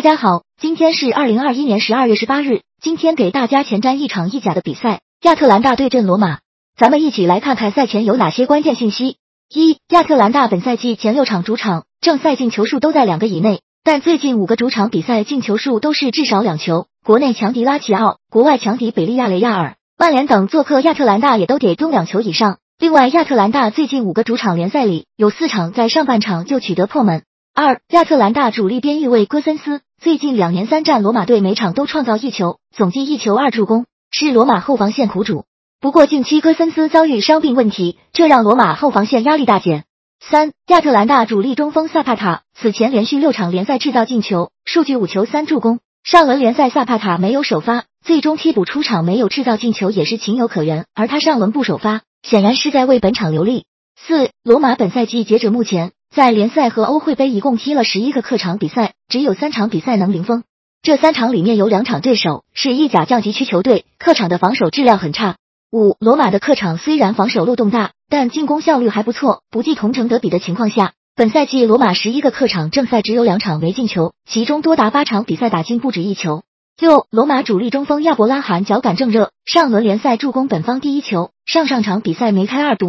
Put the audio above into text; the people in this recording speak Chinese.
大家好，今天是二零二一年十二月十八日。今天给大家前瞻一场意甲的比赛，亚特兰大对阵罗马。咱们一起来看看赛前有哪些关键信息。一、亚特兰大本赛季前六场主场正赛进球数都在两个以内，但最近五个主场比赛进球数都是至少两球。国内强敌拉齐奥，国外强敌北利亚雷亚尔、曼联等做客亚特兰大也都得中两球以上。另外，亚特兰大最近五个主场联赛里有四场在上半场就取得破门。二、亚特兰大主力边翼卫戈森斯最近两年三战罗马队每场都创造一球，总计一球二助攻，是罗马后防线苦主。不过近期戈森斯遭遇伤病问题，这让罗马后防线压力大减。三、亚特兰大主力中锋萨帕塔此前连续六场联赛制造进球，数据五球三助攻。上轮联赛萨帕塔没有首发，最终替补出场没有制造进球也是情有可原，而他上轮不首发，显然是在为本场留力。四、罗马本赛季截止目前。在联赛和欧会杯一共踢了十一个客场比赛，只有三场比赛能零封。这三场里面有两场对手是意甲降级区球队，客场的防守质量很差。五，罗马的客场虽然防守漏洞大，但进攻效率还不错。不计同城德比的情况下，本赛季罗马十一个客场正赛只有两场没进球，其中多达八场比赛打进不止一球。六，罗马主力中锋亚伯拉罕脚感正热，上轮联赛助攻本方第一球，上上场比赛梅开二度。